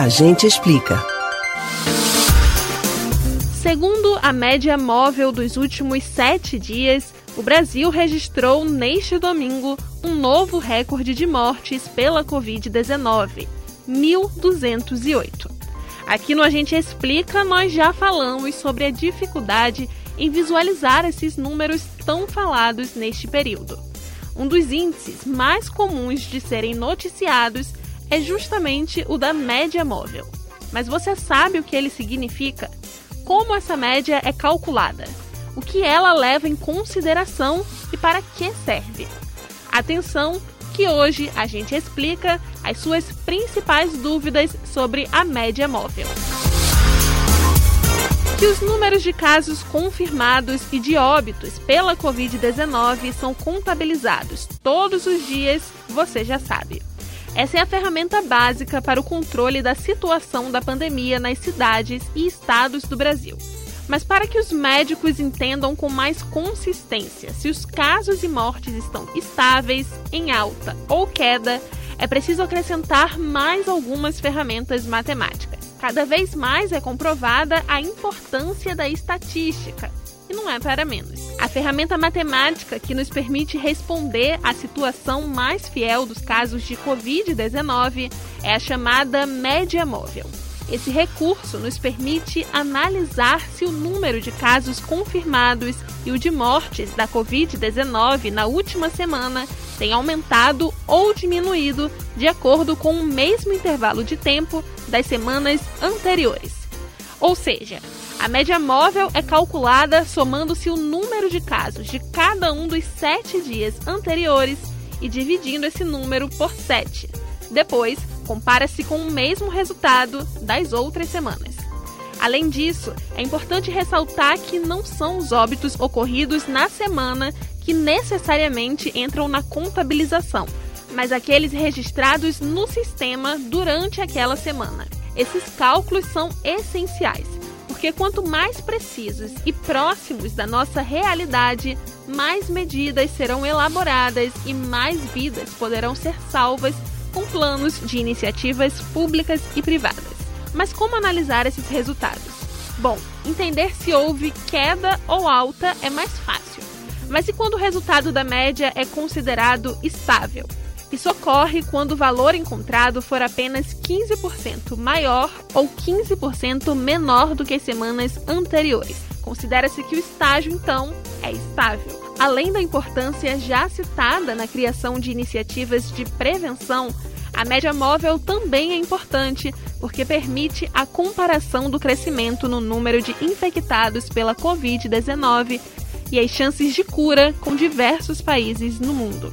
A gente explica. Segundo a média móvel dos últimos sete dias, o Brasil registrou neste domingo um novo recorde de mortes pela Covid-19, 1.208. Aqui no A Gente Explica, nós já falamos sobre a dificuldade em visualizar esses números tão falados neste período. Um dos índices mais comuns de serem noticiados é justamente o da média móvel. Mas você sabe o que ele significa? Como essa média é calculada? O que ela leva em consideração e para que serve? Atenção, que hoje a gente explica as suas principais dúvidas sobre a média móvel. Que os números de casos confirmados e de óbitos pela Covid-19 são contabilizados todos os dias, você já sabe. Essa é a ferramenta básica para o controle da situação da pandemia nas cidades e estados do Brasil. Mas para que os médicos entendam com mais consistência se os casos e mortes estão estáveis, em alta ou queda, é preciso acrescentar mais algumas ferramentas matemáticas. Cada vez mais é comprovada a importância da estatística, e não é para menos. A ferramenta matemática que nos permite responder à situação mais fiel dos casos de Covid-19 é a chamada média móvel. Esse recurso nos permite analisar se o número de casos confirmados e o de mortes da Covid-19 na última semana tem aumentado ou diminuído de acordo com o mesmo intervalo de tempo das semanas anteriores. Ou seja, a média móvel é calculada somando-se o número de casos de cada um dos sete dias anteriores e dividindo esse número por sete. Depois, compara-se com o mesmo resultado das outras semanas. Além disso, é importante ressaltar que não são os óbitos ocorridos na semana que necessariamente entram na contabilização, mas aqueles registrados no sistema durante aquela semana. Esses cálculos são essenciais, porque quanto mais precisos e próximos da nossa realidade, mais medidas serão elaboradas e mais vidas poderão ser salvas com planos de iniciativas públicas e privadas. Mas como analisar esses resultados? Bom, entender se houve queda ou alta é mais fácil. Mas e quando o resultado da média é considerado estável? Isso ocorre quando o valor encontrado for apenas 15% maior ou 15% menor do que as semanas anteriores. Considera-se que o estágio, então, é estável. Além da importância já citada na criação de iniciativas de prevenção, a média móvel também é importante porque permite a comparação do crescimento no número de infectados pela Covid-19 e as chances de cura com diversos países no mundo.